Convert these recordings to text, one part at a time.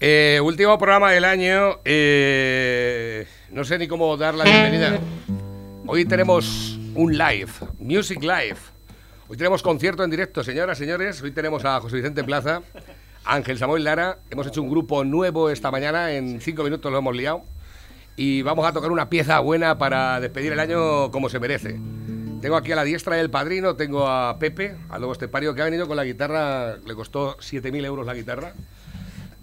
Eh, último programa del año. eh, no sé ni cómo dar la bienvenida. Hoy tenemos un live, Music Live. Hoy tenemos concierto en directo, señoras, señores. Hoy tenemos a José Vicente Plaza, Ángel Samuel Lara. Hemos hecho un grupo nuevo esta mañana. En cinco minutos lo hemos liado. Y vamos a tocar una pieza buena para despedir el año como se merece. Tengo aquí a la diestra del padrino, tengo a Pepe, al nuevo estepario, que ha venido con la guitarra, le costó 7.000 euros la guitarra.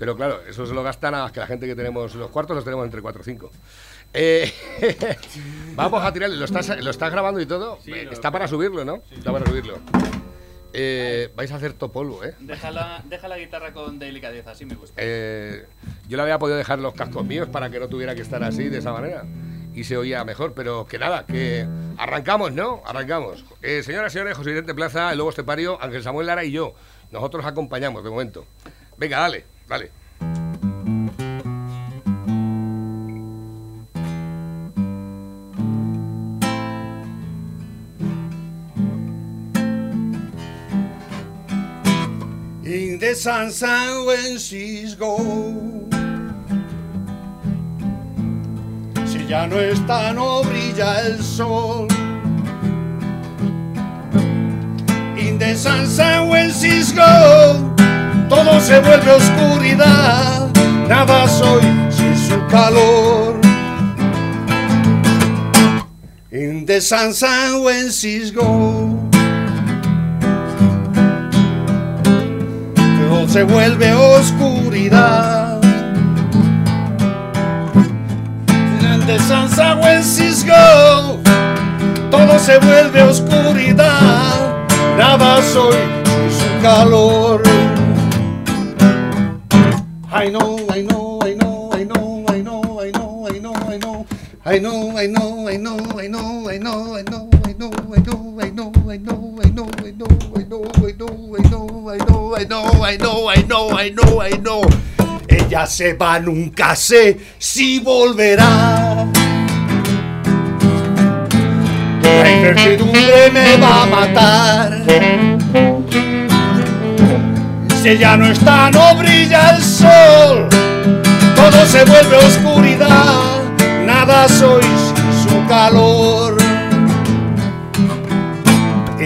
Pero claro, eso se lo gasta nada más que la gente que tenemos los cuartos, los tenemos entre 4 o 5. Eh, vamos a tirarle, ¿lo estás, ¿lo estás grabando y todo? Eh, Está para subirlo, ¿no? Está para subirlo. Eh, vais a hacer topolvo, ¿eh? Deja la, deja la guitarra con delicadeza, así me gusta. Eh, yo le había podido dejar los cascos míos para que no tuviera que estar así, de esa manera. Y se oía mejor, pero que nada, que arrancamos, ¿no? Arrancamos. Señoras y señores, José Vicente Plaza, el Lobo Estepario, Ángel Samuel Lara y yo. Nosotros acompañamos de momento. Venga, dale, dale. In the sunshine when she's. Si ya no está, no brilla el sol. In the sunshine when. Todo se vuelve oscuridad. Nada soy sin su calor. In the sunshine when she's. Se vuelve oscuridad. She's gone, todo se vuelve oscuridad. Nada soy sin su calor. I know, I know, I know, I know, I know, I know. I know, I know, I know, I know, I know, I know, I know, I know, I know, I know, I know, I know, I know, I know, I know, I know, I know, I know, I know, I know, I know. Ella se va, nunca sé si volverá. La incertidumbre me va a matar. Si ella no está, no brilla el sol. Todo se vuelve oscuridad. Nada soy sin su calor.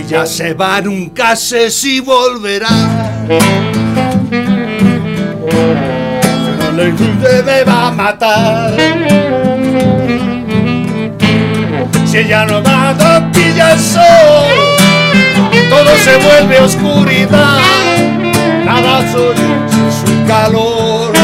Ella se va, nunca sé si volverá. La incertidumbre me va a matar. Si ella no va, no pilla el sol. Todo se vuelve oscuridad. Nada soy su calor.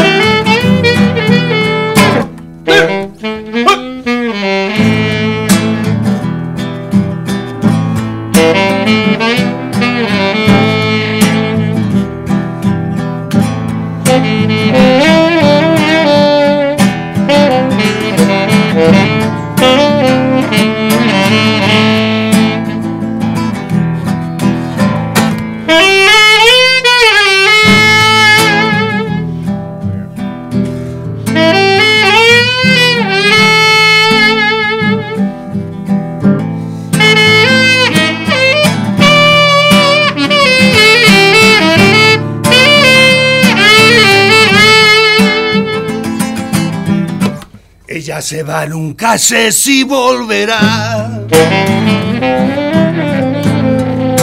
Nunca sé si volverá.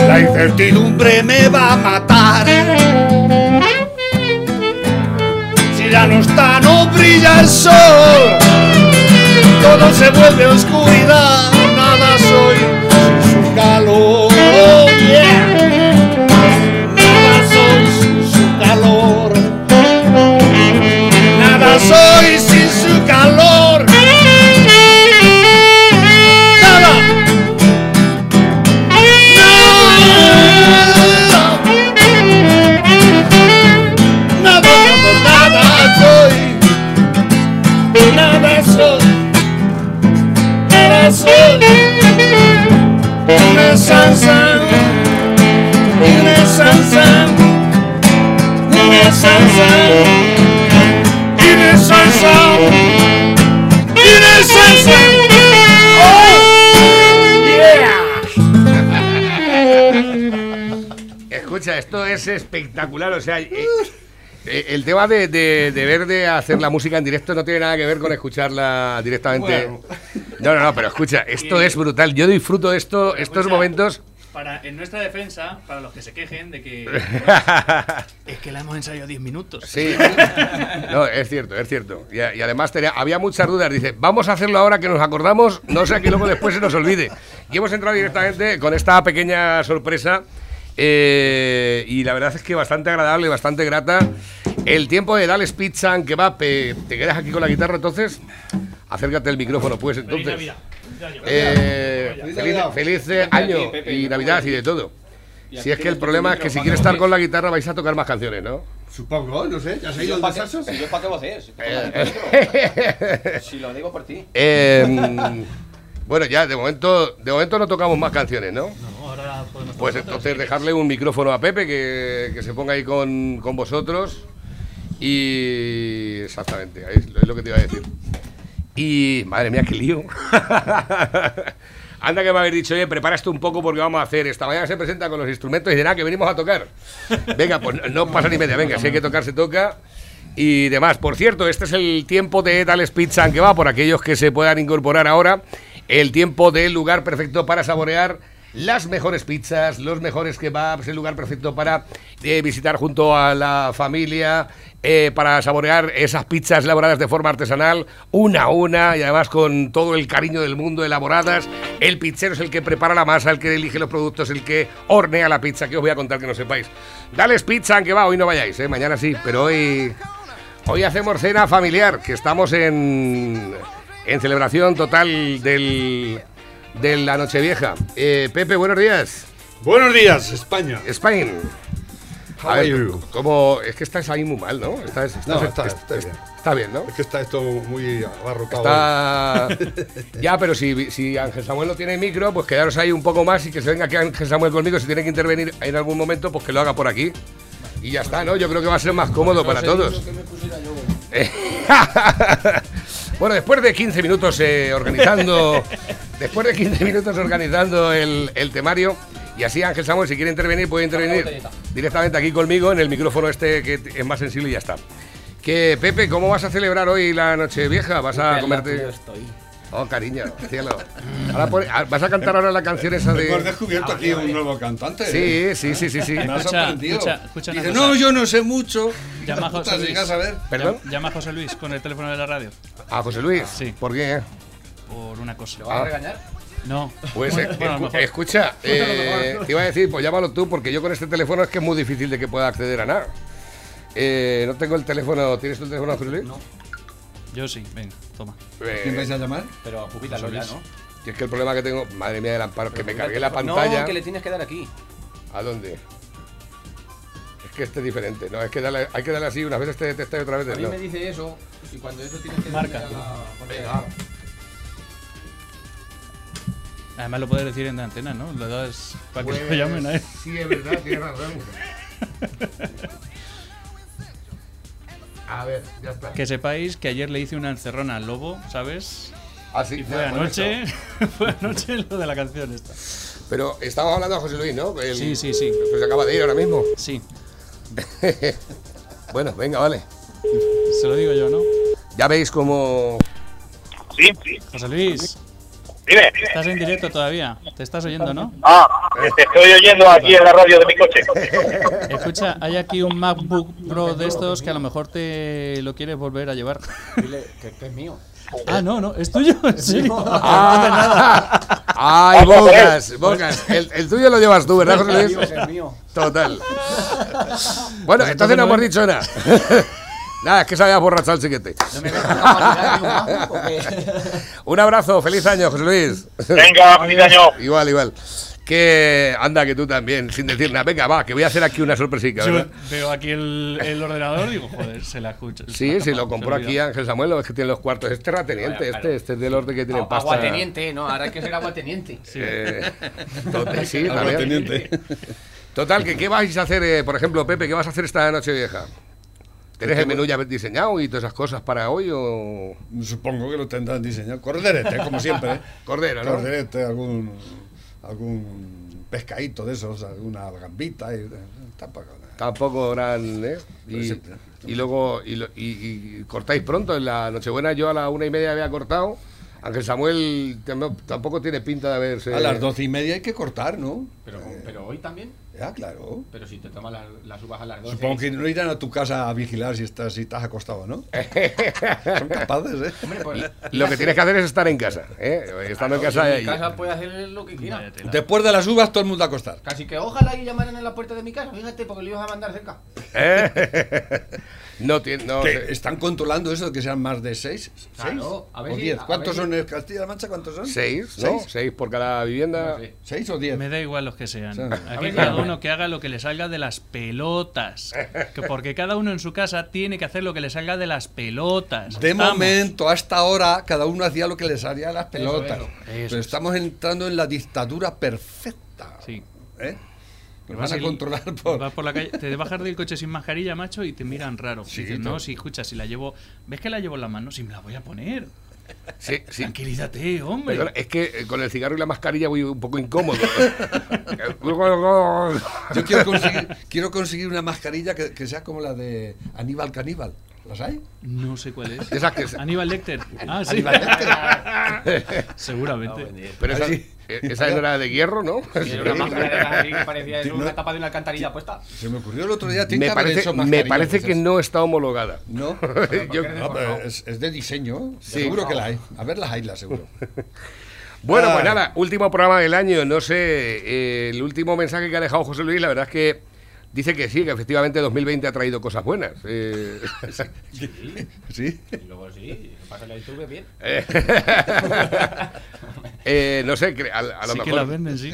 La incertidumbre me va a matar. Si ya no está, no brilla el sol. Todo se vuelve oscuridad. Nada soy sin su calor. Oh. Nada soy sin su calor. Nada soy sin Escucha, esto es espectacular, o sea... eh, Eh, El tema de, de, de ver de hacer la música en directo no tiene nada que ver con escucharla directamente. Bueno. No, no, no, pero escucha, esto es brutal. Yo disfruto de esto, estos momentos. Para, en nuestra defensa, para los que se quejen de que. es que la hemos ensayado 10 minutos. Sí, no, es cierto, es cierto. Y, y además tenía- había muchas dudas. Dice, vamos a hacerlo ahora que nos acordamos, no sea que luego después se nos olvide. Y hemos entrado directamente con esta pequeña sorpresa. eh, y la verdad es que bastante agradable, bastante grata. El tiempo de Dales Pizza and Kebab. eh, ¿Te quedas aquí con la guitarra entonces? Acércate el micrófono, pues Feliz entonces. Navidad. Eh, Feliz año y Navidad y de todo. Si es que el problema es que si quieres estar con la guitarra vais a tocar más canciones, ¿no? Supongo, no sé. ¿Ya se ha ¿Y ido yo para qué, y yo pa' qué voy a hacer? Si, si lo digo por ti. Eh, mm, bueno, ya de momento, de momento no tocamos más canciones, ¿no? No, ahora podemos Pues entonces dejarle un micrófono a Pepe que, que se ponga ahí con, con vosotros. Y exactamente, es lo que te iba a decir. Y madre mía, qué lío. Anda que me habéis dicho, oye, prepara esto un poco porque vamos a hacer. Esta mañana se presenta con los instrumentos y dirá que venimos a tocar. Venga, pues no pasa ni media, venga, si hay que tocar, se toca. Y demás. Por cierto, este es el tiempo de Tales Pizza que va por aquellos que se puedan incorporar ahora. El tiempo del lugar perfecto para saborear las mejores pizzas, los mejores kebabs, el lugar perfecto para eh, visitar junto a la familia, eh, para saborear esas pizzas elaboradas de forma artesanal, una a una y además con todo el cariño del mundo elaboradas. El pizzero es el que prepara la masa, el que elige los productos, el que hornea la pizza, que os voy a contar que no sepáis. Dales pizza, aunque va, hoy no vayáis, ¿eh? mañana sí, pero hoy, hoy hacemos cena familiar, que estamos en, en celebración total del, de la Nochevieja. Eh, Pepe, buenos días. Buenos días, España. Spain. How are you? como es que estás ahí muy mal, ¿no? Estás, estás- No, está- est- está bien. Está bien, ¿no? Es que está esto muy abarrotado. Está... ya, pero si, si Ángel Samuel no tiene micro, pues quedaros ahí un poco más y que se venga aquí Ángel Samuel conmigo. Si tiene que intervenir en algún momento, pues que lo haga por aquí. Y ya está, ¿no? Yo creo que va a ser más cómodo para todos. Bueno, después de 15 minutos eh, organizando, después de 15 minutos organizando el, el temario, y así Ángel Samuel, si quiere intervenir, puede intervenir directamente aquí conmigo en el micrófono este que es más sensible y ya está. Que Pepe, ¿cómo vas a celebrar hoy la noche vieja? ¿Vas a comerte? Oh, cariño, cielo. Ahora ah, ¿Vas a cantar ahora la canción esa de.? Hemos descubierto aquí un nuevo cantante. Sí, sí, sí, sí, sí. Me ha Escucha, sorprendido. escucha, Dice, no, yo no sé mucho. Llama a José Luis. a ver. ¿Perdón? Llama- a José Luis con el teléfono de la radio. Ah, José Luis. Sí. ¿Por qué? Por una cosa. ¿Vas Ah. a regañar? No. Pues Bueno, eh, bueno, a lo escu- mejor. escucha, eh, te iba a decir, pues llámalo tú, porque yo con este teléfono es que es muy difícil de que pueda acceder a nada. Eh, no tengo el teléfono, ¿tienes tu teléfono, Luis? No. Yo sí, venga, toma. Eh, ¿Quién vais a llamar? Pero jubítalo ya, ¿no? y es que el problema que tengo, madre mía del amparo, que me cargué la pantalla. No, que le tienes que dar aquí. ¿A dónde? Es que este es diferente, ¿no? Es que darle- hay que darle así, unas veces te detecta y otras A veces mí no. me dice eso, y cuando eso tienes que Marca. darle a la Venga. Además lo puedes decir en la antena, ¿no? Lo das para que Pues, lo llamen a él. Sí, es verdad, tienes razón. A ver, ya está. Que sepáis que ayer le hice una encerrona al lobo, ¿sabes? Ah, sí, Y fue anoche, fue anoche lo de la canción esta. Pero estamos hablando de José Luis, ¿no? El- Sí, sí, sí. Pues se acaba de ir ahora mismo. Sí, bueno, venga, vale. se lo digo yo, ¿no? Ya veis cómo. Sí, sí. José Luis, Dime. estás en directo todavía. ¿Te estás oyendo, no? Ah, te estoy oyendo aquí en la radio de mi coche. Escucha, hay aquí un MacBook Pro de estos que a lo mejor te lo quieres volver a llevar. Dile que, que es mío. Ah, no, no, es tuyo, en serio. ¡Ah! ¡Ay, Bocas! Bocas. El, el tuyo lo llevas tú, ¿verdad, José Luis? que es mío. Total. Bueno, entonces no hemos dicho nada. Nada, es que se había borrachado el chiquete. No me un abrazo, feliz año, José Luis. Venga, feliz año. igual, igual. Que anda, que tú también, sin decir nada. Venga, va, que voy a hacer aquí una sorpresica, Yo ¿verdad? veo aquí el, el ordenador y digo, joder, se la escucha. Sí, sí, lo compró aquí. Ángel Samuel, es que tiene los cuartos. Es terrateniente, este, este es del orden que tiene pasta. Aguateniente, no, ahora hay que ser aguateniente. Eh, total, sí, también. Teniente. Total, que ¿qué vais a hacer, eh, por ejemplo, Pepe, qué vas a hacer esta noche vieja? ¿Tenés el menú ya diseñado y todas esas cosas para hoy o Supongo que lo tendrán diseñado. Corderete, como siempre. ¿eh? cordero, no? Corderete, algún, algún pescadito de esos, alguna gambita. Y, tampoco. nada. Tampoco gran, ¿eh? Y, Pues sí. y luego, y, lo- y- y cortáis pronto. En la Nochebuena yo a la una y media había cortado. Ángel Samuel tam- tampoco tiene pinta de haberse... A las doce y media hay que cortar, ¿no? Pero, pero hoy también. Ya, claro. Pero si te tomas las, las uvas a las 12. Supongo que no irán a tu casa a vigilar si estás, si estás acostado, ¿no? Son capaces, ¿eh? Hombre, pues. Lo que tienes que hacer es estar en casa, ¿eh? Estando en casa... En y- casa puede hacer lo que quiera. Vaya tela. Después de las uvas, todo el mundo a acostar. Casi que ojalá y llamaran en la puerta de mi casa, fíjate, porque lo ibas a mandar cerca. ¿Eh? No tiene... No, están controlando eso de que sean más de seis. Claro, ¿Seis? a ver o si- diez. a ¿Cuántos ver si- son en Castilla-La Mancha? ¿Cuántos son? Seis, ¿no? ¿Seis? Seis por cada vivienda. No sé. ¿Seis o diez? Me da igual los que sean. Sí. Aquí cada uno que haga lo que le salga de las pelotas. Que porque cada uno en su casa tiene que hacer lo que le salga de las pelotas. De momento, hasta ahora, cada uno hacía lo que le salía a las pelotas. eso. Pero Eso estamos entrando en la dictadura perfecta. Sí. ¿Eh? Nos Vas van a el- controlar por... Vas por la calle, te bajas del coche sin mascarilla, macho, y te miran raro. Sí, Dices, todo. no, si escucha, si la llevo. ¿Ves que la llevo en la mano? Si me la voy a poner. Sí, sí. Tranquilízate, hombre. Perdona, es que eh, con el cigarro y la mascarilla voy un poco incómodo. Yo quiero conseguir, quiero conseguir una mascarilla que, que sea como la de Aníbal Caníbal. ¿Las hay? No sé cuál es. Esas que se- Aníbal Lecter. Ah, sí. Seguramente. Pero esa, Así. esa era de hierro, ¿no? Era una máscara de que parecía Sí, una no. tapa de una alcantarilla puesta. Se me ocurrió el otro día. tiene Me que haber parece, hecho me parece de que no está homologada. No, Yo- No, pero es, es de diseño. Sí. Seguro que la hay. A ver las hay, la seguro. Bueno, pues Ay. nada, último programa del año. No sé, eh, el último mensaje que ha dejado José Luis, la verdad es que dice que sí, que efectivamente 2020 ha traído cosas buenas. Eh, ¿Sí? Y luego sí, pasa la YouTube bien. eh, no sé, a, a lo sí que mejor la venden, sí.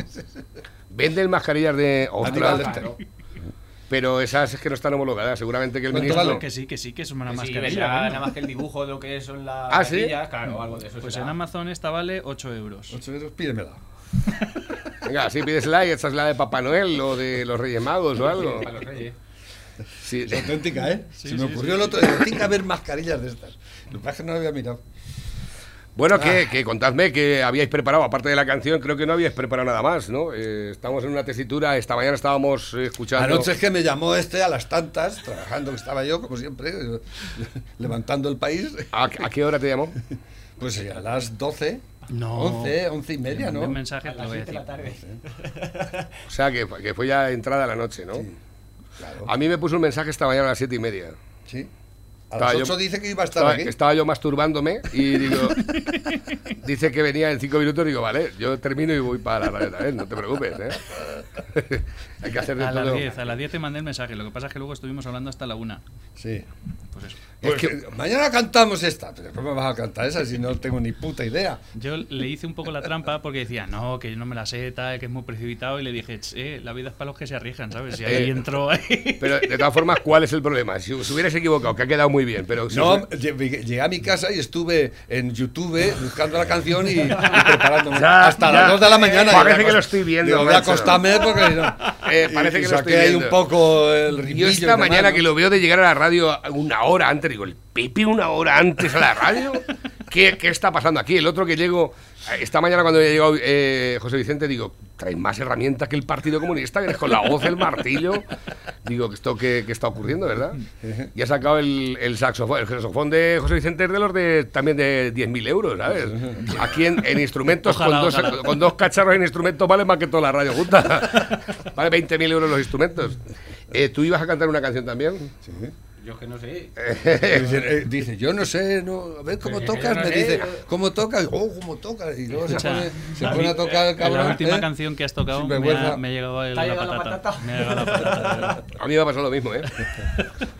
venden mascarillas de Aníbal ostras. Claro. pero esas es que no están homologadas. Seguramente que el ¿Cuánto ministro. vale? Que sí, que sí, que es una Que sí, mascarilla. nada más que el dibujo de lo que son las Ah, ¿sí? claro, algo de eso. Pues será. en Amazon esta vale 8 euros. Ocho euros, pídemela. Venga, si pides la y esta es la de Papá Noel o de los Reyes Magos o algo. Para los reyes. Sí. Es auténtica, ¿eh? Sí, Se me sí, ocurrió el otro día. Tiene que haber mascarillas de estas. Lo que pasa es que no lo había mirado. Bueno, que, que contadme que habíais preparado, aparte de la canción, creo que no habíais preparado nada más, ¿no? Eh, estamos en una tesitura, esta mañana estábamos eh, escuchando... Anoche es que me llamó este a las tantas, trabajando que estaba yo, como siempre, levantando el país. ¿A, a qué hora te llamó? Pues a las 12, No. 11, 11 y media, Un ¿no? mensaje A las voy a 7 de la tarde. O sea, que, que fue ya entrada la noche, ¿no? Claro. A mí me puso un mensaje esta mañana a las siete y media. Sí. A Estaba las yo- 8 dice que iba a estar Estaba, aquí. estaba yo masturbándome y digo... dice que venía en cinco minutos, digo, vale, yo termino y voy para la radio también, no te preocupes, ¿eh? Hay que hacer de A todo. las 10, a las 10 te mandé el mensaje. Lo que pasa es que luego estuvimos hablando hasta la 1. Sí. Pues eso. Pues Es que- que mañana cantamos esta. Pero ¿cómo me vas a cantar esa si no tengo ni puta idea? Yo le hice un poco la trampa porque decía, no, que yo no me la sé, tal, que es muy precipitado. Y le dije, eh, la vida es para los que se arriesgan, ¿sabes? Y ahí Eh, entró ahí. Pero de todas formas, ¿cuál es el problema? Si os hubierais equivocado, que ha quedado muy bien, pero... si No, llegué a mi casa y estuve en YouTube buscando la canción y, y preparándome. Ya, Hasta ya. las 2 de la mañana. Parece que lo estoy viendo, Digo, voy a acostarme porque no. Eh, parece y que lo estoy ahí viendo. un poco el Yo esta demás, mañana ¿no? que lo veo de llegar a la radio una hora antes, digo, ¿el Pepe una hora antes a la radio? ¿Qué, qué está pasando aquí? El otro que llego, esta mañana cuando llegado eh, José Vicente, digo, traes más herramientas que el Partido Comunista, que eres con la voz, el martillo. Digo, ¿esto qué, qué está ocurriendo, verdad? Y ha sacado el, el saxofón, el saxofón de José Vicente es de los de también de 10.000 euros, ¿sabes? Aquí en, en instrumentos, Ojalá, con, dos, ojalá. con dos cacharros en instrumentos vale más que toda la radio junta. Vale 20.000 euros los instrumentos. Eh, ¿Tú ibas a cantar una canción también? Sí. Yo es que no sé. Dice, eh, dice, yo no sé, no, a ver cómo Pero tocas, no me sé. dice, ¿cómo tocas? Oh, ¿cómo tocas? Y luego se pone, se a pone a tocar el en cabrón. La última ¿eh? canción que has tocado me ha, me ha llegado el- ¿Te ha la, llegado la patata. patata? Me ha llegado la patata. A mí me ha pasado lo mismo, ¿eh?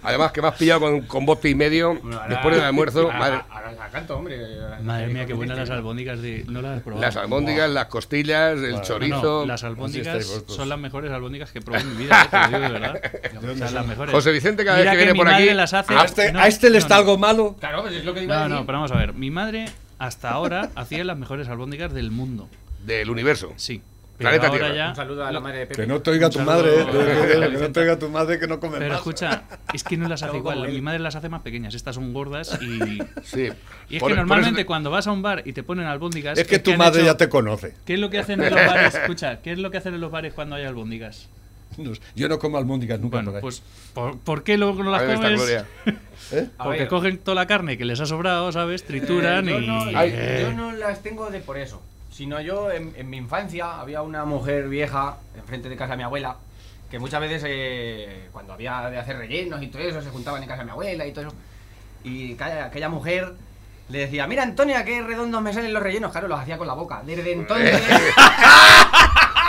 Además que me has pillado con, con bote y medio Bueno, ahora- después del almuerzo. Ahora, madre- la canto, hombre. Madre mía, qué buenas las albóndigas de... ¿No las has probado? las albóndigas, las costillas, el Bueno, No, chorizo. no, las albóndigas son las mejores albóndigas que he probado en mi vida, eh, te lo digo de verdad. O sea, las mejores. José Vicente, cada Mira vez que viene mi por madre aquí- las hace- ¿A este, no, a este le no, está no. algo malo? Claro, pues es lo que iba a No, decir. no, pero vamos a ver. Mi madre hasta ahora hacía las mejores albóndigas del mundo. Del universo. Sí. Pero Planeta ahora Tierra. ya. Un saludo a la madre de Pepe. Que no te oiga tu madre, eh, que no te oiga tu madre que no come Pero más. escucha, es que no las hace igual. Mi madre las hace más pequeñas. Estas son gordas y. Sí. Y es Por- que normalmente eso- cuando vas a un bar y te ponen albóndigas. Es que tu madre hecho- ya te conoce. ¿Qué es lo que hacen en los bares? Escucha, ¿qué es lo que hacen en los bares cuando hay albóndigas? No, Yo no como almóndigas nunca Bueno, por ahí. pues ¿por, por qué luego no las comes? ¿Eh? Porque cogen toda la carne que les ha sobrado, ¿sabes? Trituran eh, yo y. no, yo no las tengo de por eso. Sino yo, en, en mi infancia, había una mujer vieja enfrente de casa de mi abuela que muchas veces, eh, cuando había de hacer rellenos y todo eso, se juntaban en casa de mi abuela y todo eso. Y aquella mujer le decía, mira Antonia, qué redondos me salen los rellenos. Claro, los hacía con la boca. Desde entonces...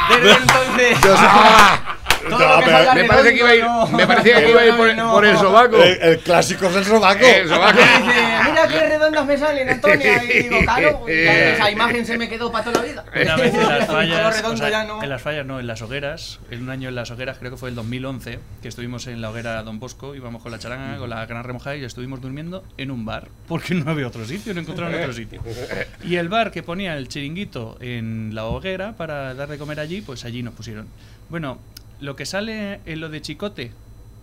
desde entonces... todo lo que Me parece que iba a ir, no. me parecía que iba a ir por, No. por el sobaco. El, el clásico del sobaco. El sobaco. Y dice, mira qué redondos me salen, Antonia. Y digo, claro, ya esa imagen se me quedó para toda la vida. Una vez en las fallas, o sea, no. en las fallas no, en las hogueras, en un año en las hogueras, creo que fue el 2011, que estuvimos en la hoguera Don Bosco, íbamos con la charanga, con la gran remojada y estuvimos durmiendo en un bar, porque no había otro sitio, no encontraron otro sitio. Y el bar que ponía el chiringuito en la hoguera para dar de comer allí, pues allí nos pusieron. Bueno, lo que sale en lo de chicote,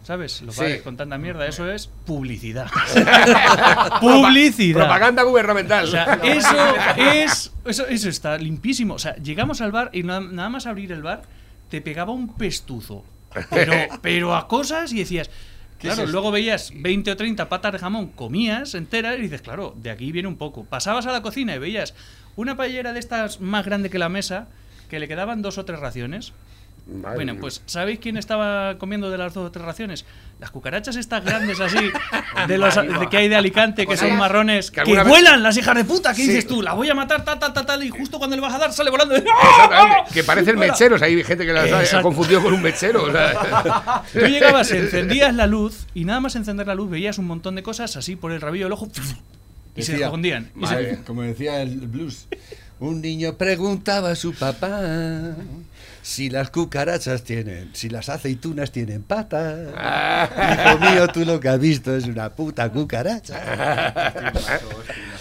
¿sabes? Los Sí. bares con tanta mierda, eso es publicidad. publicidad. Propaganda gubernamental. O sea, eso es. Eso, eso está limpísimo. O sea, llegamos al bar y na- nada más abrir el bar, te pegaba un pestuzo. Pero, pero a cosas y decías. Claro, luego veías 20 o 30 patas de jamón, comías enteras y dices, claro, de aquí viene un poco. Pasabas a la cocina y veías una paellera de estas más grande que la mesa, que le quedaban dos o tres raciones. Madre Bueno, pues ¿sabéis quién estaba comiendo de las dos o tres raciones? Las cucarachas estas grandes así, de los de que hay de Alicante, que son marrones, Que que, alguna vez- vuelan las hijas de puta, ¿qué Sí. dices tú? La voy a matar, tal, tal, tal, tal, y justo cuando le vas a dar sale volando. Exactamente, Que parecen mecheros. Hay gente que las ha confundido con un mechero. o sea. Tú llegabas, encendías la luz y nada más encender la luz veías un montón de cosas así por el rabillo del ojo y se Decía- escondían. Y se- como decía el blues. Un niño preguntaba a su papá si las cucarachas tienen, si las aceitunas tienen patas. Hijo mío, tú lo que has visto es una puta cucaracha.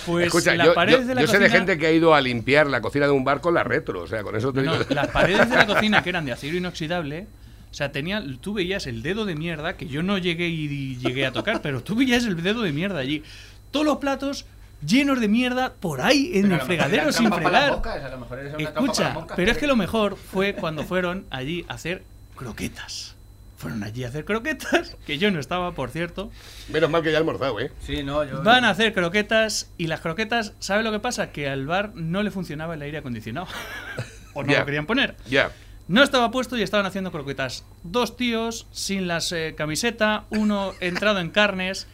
Pues Escucha, las yo, paredes yo- de la yo sé de gente que ha ido a limpiar la cocina de un bar con la retro. O sea, con eso te No, digo. las paredes de la cocina que eran de acero inoxidable, o sea, tenía, tú veías el dedo de mierda que yo no llegué y, y llegué a tocar, pero tú veías el dedo de mierda allí. Todos los platos llenos de mierda por ahí en Pero el fregadero sin fregar. a lo mejor Escucha, moscas. pero es que lo mejor fue cuando fueron allí a hacer croquetas. Fueron allí a hacer croquetas, que yo no estaba, por cierto. Menos mal que ya he almorzado, ¿eh? Sí, no, yo... Van a hacer croquetas y las croquetas, ¿sabe lo que pasa? Que al bar no le funcionaba el aire acondicionado. o no Ya. lo querían poner. Ya. No estaba puesto y estaban haciendo croquetas. Dos tíos sin las eh, camiseta, uno entrado en carnes,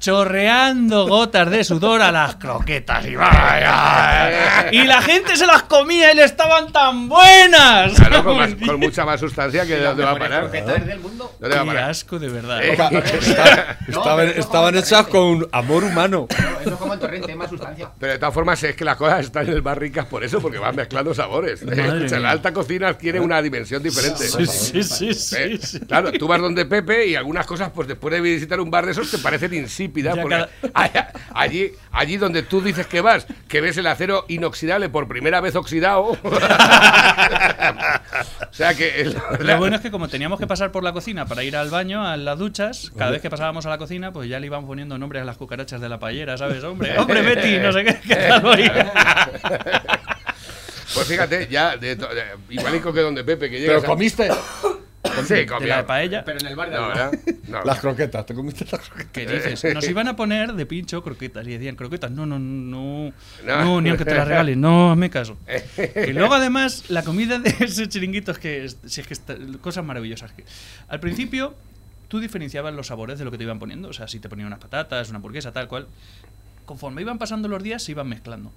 chorreando gotas de sudor a las croquetas. Y, vaya. y la gente se las comía y le estaban tan buenas. Claro, con, más- con mucha más sustancia que las dónde va a parar. croquetas del mundo. ¿Dónde va a Qué parar? asco de verdad. Eh. Está- estaban hechas con amor humano. No, eso es como en torrente, más sustancia. Pero de todas formas es que las cosas están en el bar ricas por eso, porque van mezclando sabores. La alta cocina adquiere una dimensión diferente. Sí, sí, sí, sí, Eh, sí. Claro, tú vas donde Pepe y algunas cosas, pues después de visitar un bar de esos, te parecen insípidas. Ya porque cada- allí, allí donde tú dices que vas, que ves el acero inoxidable por primera vez oxidado. o sea que. el- Lo bueno es que como teníamos que pasar por la cocina para ir al baño, a las duchas, cada vez que pasábamos a la cocina, pues ya le íbamos poniendo nombres a las cucarachas de la paellera, ¿sabes? Hombre, hombre, Betty, no sé qué, qué tal hoy. Pues fíjate, ya, de de- igualico que donde Pepe, que llega. Pero comiste Sí, De la paella. Pero en el bar de No. ¿verdad? No. las croquetas. ¿Te comiste las croquetas? ¿Qué dices? Nos iban a poner de pincho croquetas y decían, croquetas, no, no, no, No. no, ni aunque te las regalen, no, hazme caso. Y luego además la comida de ese chiringuito es que, es, si es que está- cosas maravillosas. que al principio tú diferenciabas los sabores de lo que te iban poniendo, o sea, si te ponían unas patatas, una hamburguesa, tal cual. Conforme iban pasando los días se iban mezclando.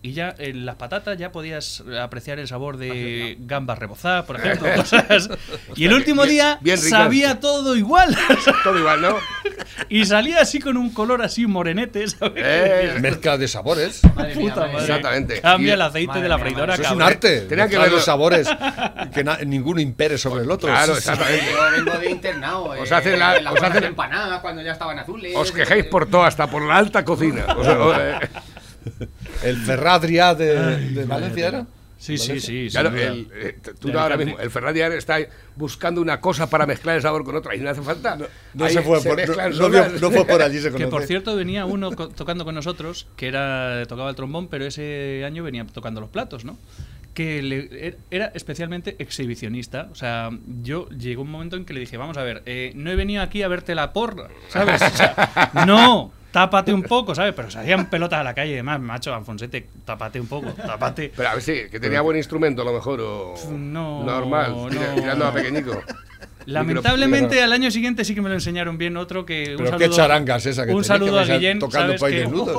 Y ya en las patatas ya podías apreciar el sabor de gambas rebozadas, por ejemplo, cosas. Y el último bien- día bien ricas. sabía todo igual. Todo igual, ¿no? Y salía así con un color así morenete, ¿sabes? Eh, Mezcla de sabores. Madre mía, Puta madre madre. Exactamente. Cambia Y- el aceite Madre de la freidora, Eso es un arte. Tenía que verlo. los sabores. Que na- ninguno impere sobre el otro. Claro, exactamente. Yo vengo de internado. Os eh, hacen la- os hacen- empanadas cuando ya estaban azules. Os quejéis por todo, hasta por la alta cocina. O sea, eh, El Ferradria de, de Valencia era. Sí, sí, sí. Claro, el, eh, tú ahora mismo, el Ferrari ahora está buscando una cosa para mezclar el sabor con otra y no hace falta. No Ahí se fue por, no, no no fue allí, se Que por cierto venía uno co- tocando con nosotros, que era tocaba el trombón, pero ese año venía tocando los platos, ¿no? Que le- er- era especialmente exhibicionista. O sea, yo llegó un momento en que le dije, vamos a ver, eh, no he venido aquí a verte la porra, ¿sabes? O sea, no, tápate un poco, ¿sabes? Pero se hacían pelotas a la calle, además, macho, Alfonsete, tápate un poco, tápate. Pero a ver, sí, que tenía buen instrumento a lo mejor o No, normal, no. tirando a pequeñico. Lamentablemente al año siguiente sí que me lo enseñaron bien otro que un Pero qué saludo, charanga es esa que un saludo que a Guillén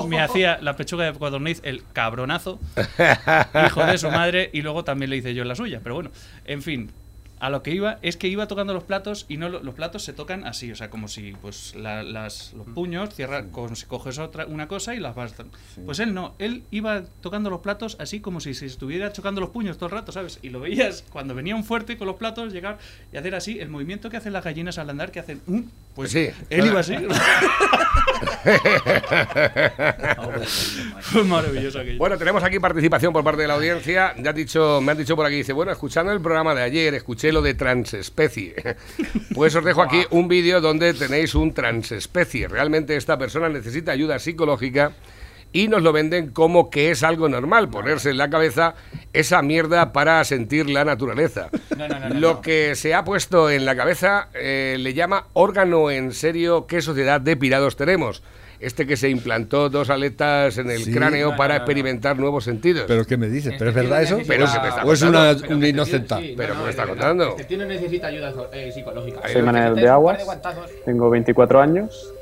me hacía la pechuga de codorniz el cabronazo hijo de su madre y luego también le hice yo la suya pero bueno en fin a lo que iba es que iba tocando los platos y no lo- los platos se tocan así o sea como si pues la- las, los puños cierras con, si coges otra una cosa y las vas pues él no él iba tocando los platos así como si se estuviera chocando los puños todo el rato sabes y lo veías cuando venía un fuerte con los platos llegar y hacer así el movimiento que hacen las gallinas al andar que hacen "Mm", pues Sí. él iba así fue maravilloso aquello Bueno, tenemos aquí participación por parte de la audiencia. Ya dicho, me han dicho por aquí, dice, bueno, escuchando el programa de ayer, escuché lo de transespecie. Pues os dejo aquí un vídeo donde tenéis un transespecie. Realmente esta persona necesita ayuda psicológica y nos lo venden como que es algo normal, ponerse en la cabeza esa mierda para sentir la naturaleza. No, no, no, lo no. que se ha puesto en la cabeza eh, le llama órgano en serio, ¿qué sociedad de pirados tenemos? Este que se implantó dos aletas en el Sí. cráneo No, para no, no, no. experimentar nuevos sentidos. ¿Pero qué me dices? Este ¿Pero es tío verdad eso? Pero que me está ¿O es una, Pero que una este tío- inocenta? sí, Pero no, que me está es contando. Este tío necesita ayuda eh, psicológica. Soy Este Manuel te de un Aguas. Tengo 24 años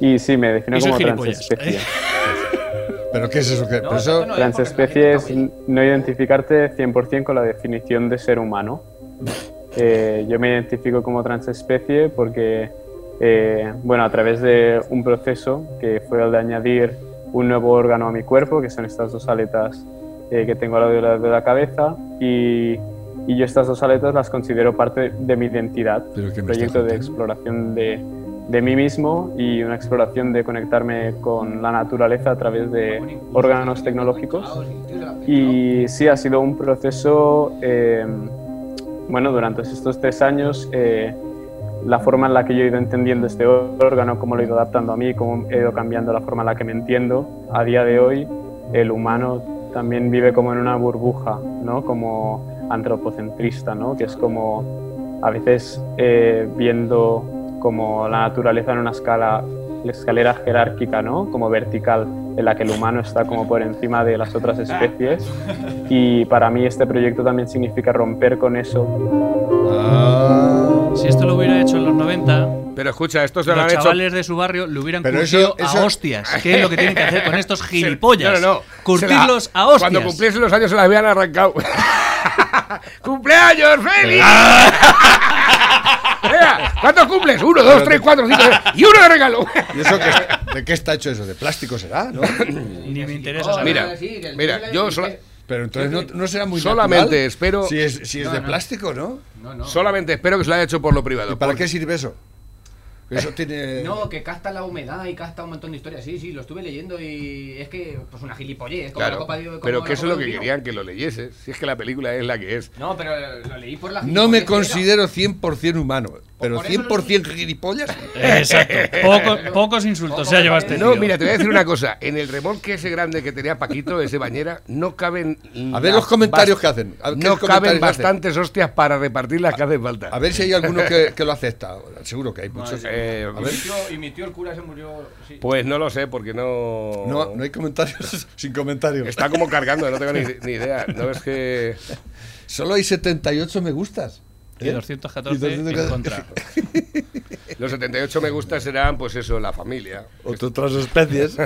y sí, me defino como transespecie. ¿Pero qué es eso? ¿Qué? No, Pero eso- no es Transespecie es no identificarte 100% con la definición de ser humano. Eh, yo me identifico como transespecie porque, eh, bueno, a través de un proceso que fue el de añadir un nuevo órgano a mi cuerpo, que son estas dos aletas eh, que tengo al lado de la, de la cabeza, y, y yo estas dos aletas las considero parte de mi identidad. ¿Pero proyecto de exploración de, de mí mismo y una exploración de conectarme con la naturaleza a través de órganos tecnológicos. Y sí, ha sido un proceso, eh, bueno, durante estos tres años, eh, la forma en la que yo he ido entendiendo este órgano, cómo lo he ido adaptando a mí, cómo he ido cambiando la forma en la que me entiendo, a día de hoy el humano también vive como en una burbuja, ¿no? Como antropocentrista, ¿no? Que es como a veces eh, viendo como la naturaleza en una escala, la escalera jerárquica, ¿no? Como vertical, en la que el humano está como por encima de las otras especies. Y para mí este proyecto también significa romper con eso Ah. si esto lo hubiera hecho en los 90 Pero escucha, esto se lo los han hecho. chavales de su barrio lo hubieran Pero curtido eso- eso- a hostias ¿qué es lo que tienen que hacer con estos gilipollas? No, no, no. curtirlos la- a hostias Cuando cumpliesen los años se las habían arrancado. ¡Cumpleaños, Félix! Venga, ¿Cuántos cumples? Uno, dos, tres, cuatro, cinco. seis. Y uno de regalo. ¿Y eso qué- de qué está hecho eso? ¿De plástico será? ¿no? ni me interesa Oh, saber Mira, que mira, yo sola- que- Pero entonces no, no será muy Solamente natural espero- Si es, si es No, de no. plástico, ¿no? No, no. Solamente espero que se lo haya hecho por lo privado. ¿Y para porque- qué sirve eso? Eso tiene... No, que capta la humedad y capta un montón de historias. Sí, sí, lo estuve leyendo y es que, pues una gilipollez. Como la Claro, copa de, como pero que eso es lo que vino. querían que lo leyeses. Si es que la película es la que es. No, pero lo leí por la No me considero 100% humano, pero por eso 100% gilipollas. exacto Poco- pocos insultos se ha llevado este No, tío. mira, te voy a decir una cosa. En el remolque ese grande que tenía Paquito, ese bañera, no caben. A ver los comentarios que hacen. No caben hacen. bastantes hostias para repartir las que hacen falta. A ver si hay alguno que, que lo acepta. Seguro que hay muchos. Eh, A Y ver. mi, tío, y mi tío el cura se murió. Sí. Pues no lo sé, porque no. No, no hay comentarios sin comentarios. Está como cargando, no tengo ni, ni idea. No es que. Solo hay 78 me gustas. y ¿Eh? 214 Y 214. en contra Los 78 me gusta serán, pues eso, la familia. Otras especies.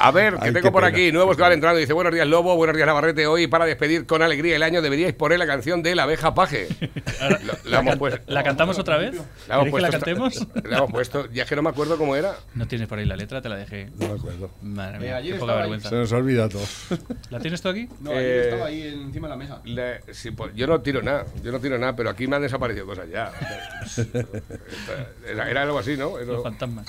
A ver, que Ay, tengo por pena, aquí nuevos que van entrando. Dice, buenos días Lobo, buenos días Navarrete. Hoy para despedir con alegría el año deberíais poner la canción de La abeja paje. Ahora, la hemos puesto. ¿La cantamos otra vez? La hemos ¿Queréis que la cantemos? La hemos puesto. Ya es que no me acuerdo cómo era. No tienes por ahí la letra, te la dejé. No me acuerdo. Madre Eh, mía, qué poca vergüenza. Se nos olvida todo. ¿La tienes tú aquí? No, Eh, ayer estaba ahí encima de la mesa. Sí, pues, yo no tiro nada, yo no tiro nada, pero aquí me han desaparecido cosas ya. Era, era algo así, ¿no? Era- Los fantasmas.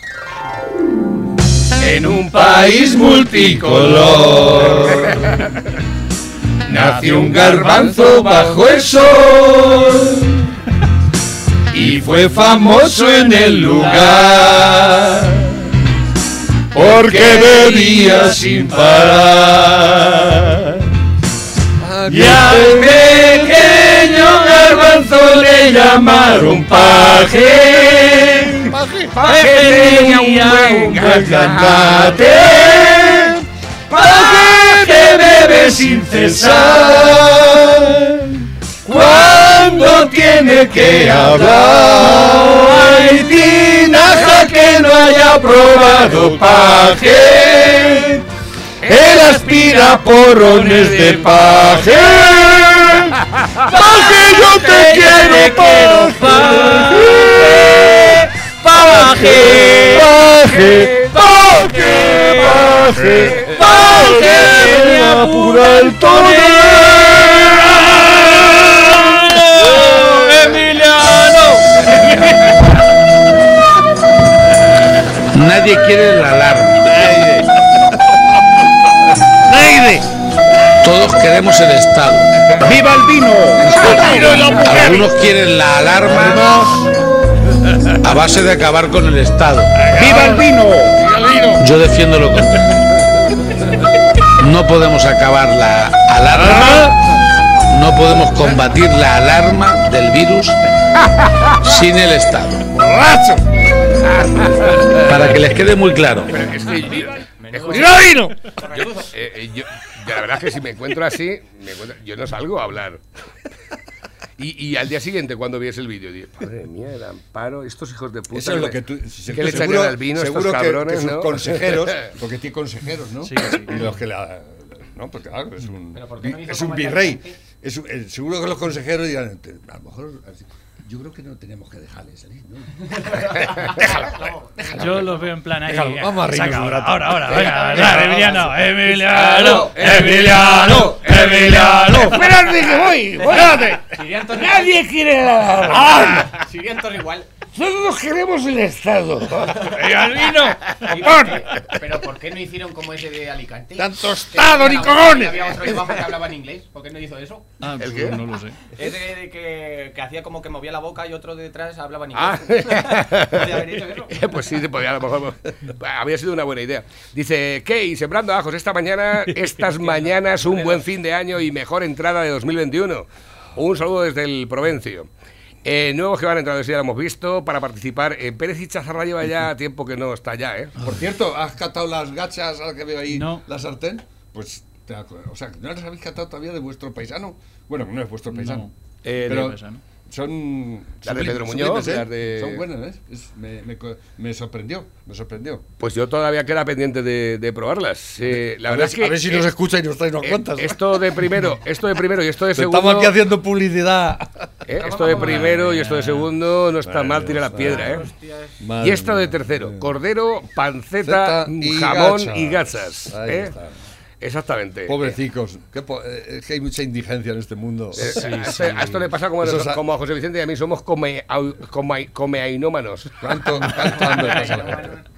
En un país multicolor. nació un garbanzo bajo el sol y fue famoso en el lugar porque bebía sin parar. Y al pequeño garbanzo le llamaron paje, paje tenía un buen gargante, paje que bebe sin cesar. Cuando tiene que hablar, hay tinaja que no haya probado paje. Él aspira porrones de paje. Paje, yo te quiero, paje. Paje, paje, paje, me apura el tono. Emiliano. Nadie quiere la alarma. Nadie. Todos queremos el Estado. ¡Viva el vino! Algunos quieren la alarma a base de acabar con el Estado. ¡Viva el vino! Yo defiendo lo contrario. No podemos acabar la alarma, no podemos combatir la alarma del virus sin el Estado. Para que les quede muy claro. Pero es que yo- la verdad es que si me encuentro así, me encuentro- yo no salgo a hablar. Y, y al día siguiente, cuando vies el vídeo, digo, madre mía, el amparo, estos hijos de puta. Eso es lo que tú. ¿Qué le seguro- echarían al vino estos seguro que- cabrones, que sus no? consejeros, porque tiene consejeros, ¿no? Sí, sí. Y los que la. No, pues claro, es un, Pero ¿por qué no hizo es un virrey. Es un- eh, seguro que los consejeros dirán, a lo mejor. Yo creo que no tenemos que dejarle salir, ¿no? Yo los veo en plan ahí. Déjalo, vamos a reírnos saca un ahora, ahora, Venga. Emiliano, Emiliano, Emiliano, Emiliano. ¡Espérate que voy! ¡Espérate! ¡Nadie quiere la alarma! Sirian igual. ¡Todos queremos el Estado! ¡Viva el vino! Pero ¿por qué no hicieron como ese de Alicante? ¡Tan tostado, ni cojones! Había otro debajo que hablaba en inglés. ¿Por qué no hizo eso? Ah, ¿El pues qué? no lo sé. Ese de que, que hacía como que movía la boca y otro de detrás hablaba en Ah. inglés. Podría haber hecho eso. pues sí, se podía, a lo mejor había sido una buena idea. Dice, Key, sembrando ajos, esta mañana, estas mañanas, un buen fin de año y mejor entrada de 2021. Un saludo desde el Provencio. Eh, nuevos que van a entrar, ya lo hemos visto, para participar. Eh, Pérez y Chazarra lleva ya tiempo que no está ya, ¿eh? Por cierto, ¿has catado las gachas que veo ahí? No. La sartén. Pues, o sea, ¿no las habéis catado todavía de vuestro paisano? Bueno, no es vuestro paisano. No. Eh, Pero de paisano. Son. Las de Pedro Muñoz, ¿eh? de- Son buenas, ¿eh? Es- me, me me sorprendió, me sorprendió. Pues yo todavía queda pendiente de, de probarlas. Eh, la a, verdad ver, es que a ver si nos eh, escucha y nos trae unas eh, cuantas. esto de primero, esto de primero y esto de segundo. Estamos aquí haciendo publicidad. eh, esto de primero y esto de segundo no está mal, tira la piedra, ¿eh? Y esto de tercero, cordero, panceta, y jamón gachas. y gachas. Exactamente. Pobrecicos. qué po- eh, es que hay mucha indigencia en este mundo. Eh, a, esto, a esto le pasa como, a como a José Vicente y a mí, somos come, au- come, comeainómanos. ¿Cuánto, cuánto hambre pasa la gente?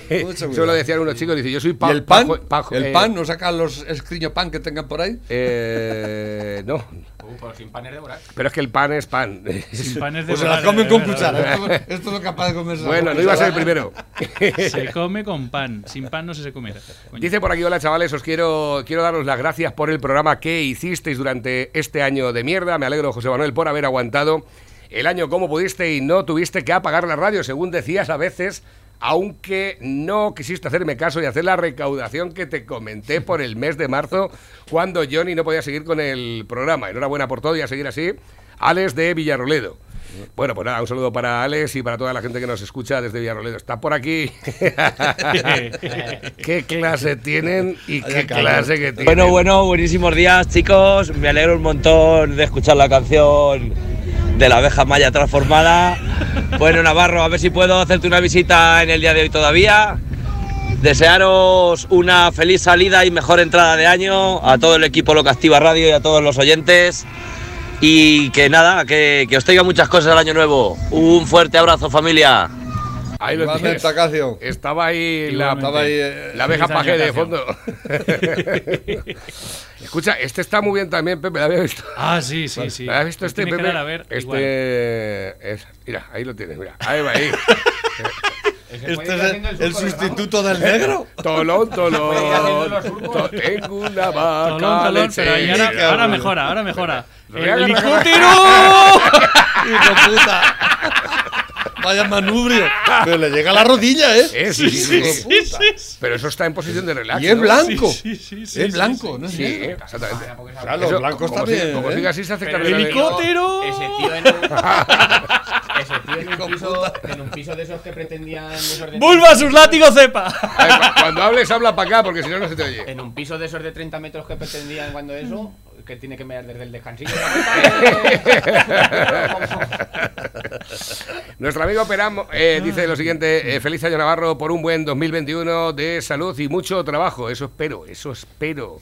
Mucho Eso lo decían unos chicos, dice, yo soy pa- ¿Y el pan? pajo- pajo- ¿El eh, pan? ¿No sacan los escriño pan que tengan por ahí? eh, no, Uh, pero sin pan es pero es que el pan es pan. Sin panes de Pues se las volar, comen eh, con eh, cuchara. Esto, esto es lo capaz de comerse. bueno, no iba a ser el primero. Se come con pan. Sin pan no se se. Dice por aquí, hola chavales, os quiero, quiero daros las gracias por el programa que hicisteis durante este año de mierda. Me alegro, José Manuel, por haber aguantado el año como pudiste y no tuviste que apagar la radio, según decías a veces, aunque no quisiste hacerme caso y hacer la recaudación que te comenté por el mes de marzo, cuando Johnny no podía seguir con el programa. Enhorabuena por todo y a seguir así. Alex de Villarroledo. Bueno, pues nada, un saludo para Alex y para toda la gente que nos escucha desde Villarroledo. Está por aquí. ¿Qué clase tienen y qué clase que tienen? Bueno, bueno, buenísimos días, chicos. Me alegro un montón de escuchar la canción de la abeja maya transformada. Bueno, Navarro, a ver si puedo hacerte una visita en el día de hoy todavía. Desearos una feliz salida y mejor entrada de año a todo el equipo Loca Activa Radio y a todos los oyentes. Y que nada, que, que os traiga muchas cosas el año nuevo. Un fuerte abrazo, familia. Ahí lo tienes. Estaba ahí la, Igualmente. Estaba ahí, eh, la abeja paje de fondo. Escucha, este está muy bien también, Pepe, ¿la había visto? Ah, sí, sí, sí. ¿La has visto Pues este, que Pepe? a ver este es, mira, ahí lo tienes, mira, ahí va, ahí. ¿Este es el, el sustituto del negro? Tolón, tolón. Tengo una vaca Tolón, tolón, pero ahí ahora, mejora, ahora mejora. Reaga, ¡Helicóptero! ¡Hijo puta! Vaya manubrio. Pero le llega a la rodilla, ¿eh? Eh, sí, sí, sí. Sí, sí, sí. Pero eso está en posición de relax. Y es ¿no? blanco. Sí, sí, sí, es sí, blanco, sí. ¿no? Sí, eh, exactamente. Claro, los blancos como también. como ¿eh? siga así se hace de- helicóptero. Ese tío en un, ese tío en un, piso, en un piso de esos que pretendían ¡Vulva sus látigos cepa! Cuando hables, habla para acá, porque si no, no se te oye. En un piso de esos de 30 metros que pretendían cuando eso, que tiene que mirar desde el descansillo. Nuestro amigo Peram eh, dice lo siguiente: eh, Feliz año Navarro por un buen 2021 de salud y mucho trabajo. Eso espero, eso espero.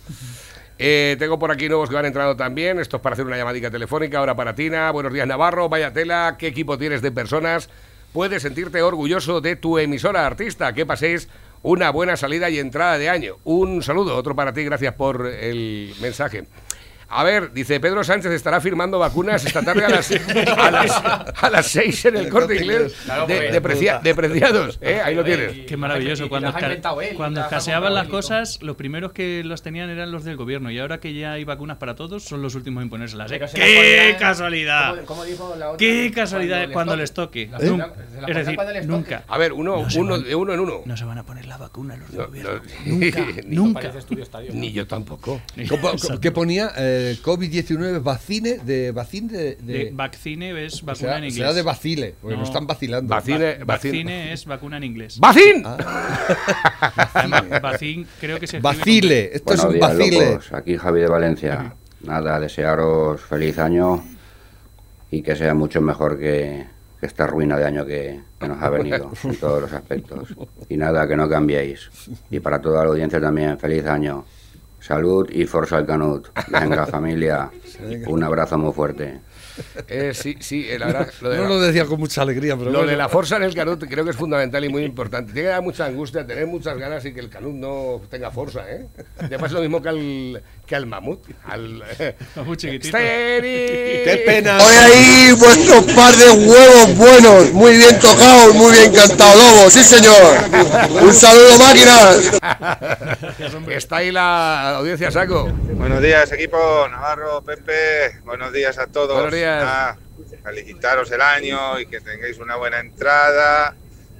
Eh, tengo por aquí nuevos que van entrando también. Esto es para hacer una llamadita telefónica. Ahora para Tina. Buenos días, Navarro. Vaya tela. ¿Qué equipo tienes de personas? Puedes sentirte orgulloso de tu emisora artista. Que paséis una buena salida y entrada de año. Un saludo. Otro para ti. Gracias por el mensaje. A ver, dice Pedro Sánchez estará firmando vacunas esta tarde a las, a las, a las 6 en el corte inglés de, porque- de precia- de preciados. ¿eh? Ahí lo tienes. Qué maravilloso. Cuando, las las escaseaban las cosas, los primeros que los tenían eran los del gobierno. Y ahora que ya hay vacunas para todos, son los últimos en ponérselas. ¿eh? Las ¡Qué casualidad! ¿Cómo, cómo dijo la otra? ¡Qué casualidad cuando les toque! Las las Es decir, cuando les toque. nunca. A ver, uno, No uno van- de uno en uno. No se van a poner la vacuna los del No, gobierno. no, Nunca, ni- nunca. Yo tampoco. ¿Cómo- Exacto. ¿Qué ponía? Eh, COVID-19 vacine de vacine de, de- De vaccine es o vacuna sea, en inglés. será de vacile, porque No. nos están vacilando. Vacine, Va- vacine. Es vacuna en inglés. ¡Vacín! Además, vacín creo que se Vacile, esto es un días, vacile. locos. Aquí Javi de Valencia. Nada, desearos feliz año y que sea mucho mejor que, que esta ruina de año que, que nos ha venido en todos los aspectos. Y nada, que no cambiéis. Y para toda la audiencia también, feliz año. Salud y forza al canut. Venga, familia. Un abrazo muy fuerte. Eh, sí, sí, eh, la verdad. Lo de, No la, lo decía con mucha alegría, pero lo bueno. de la fuerza en el canut creo que es fundamental y muy importante. Tiene que dar mucha angustia, tener muchas ganas y que el canut no tenga fuerza, ¿eh? Te pasa lo mismo que al, que al mamut. Al, eh, Mamut chiquitito. Qué pena. Hoy ahí vuestro par de huevos buenos, muy bien tocados, muy bien cantados, Lobo, sí señor. Un saludo máquinas. Está ahí la audiencia saco. Buenos días, equipo Navarro, Pepe. Buenos días a todos. Buenos días. Ah, felicitaros el año y que tengáis una buena entrada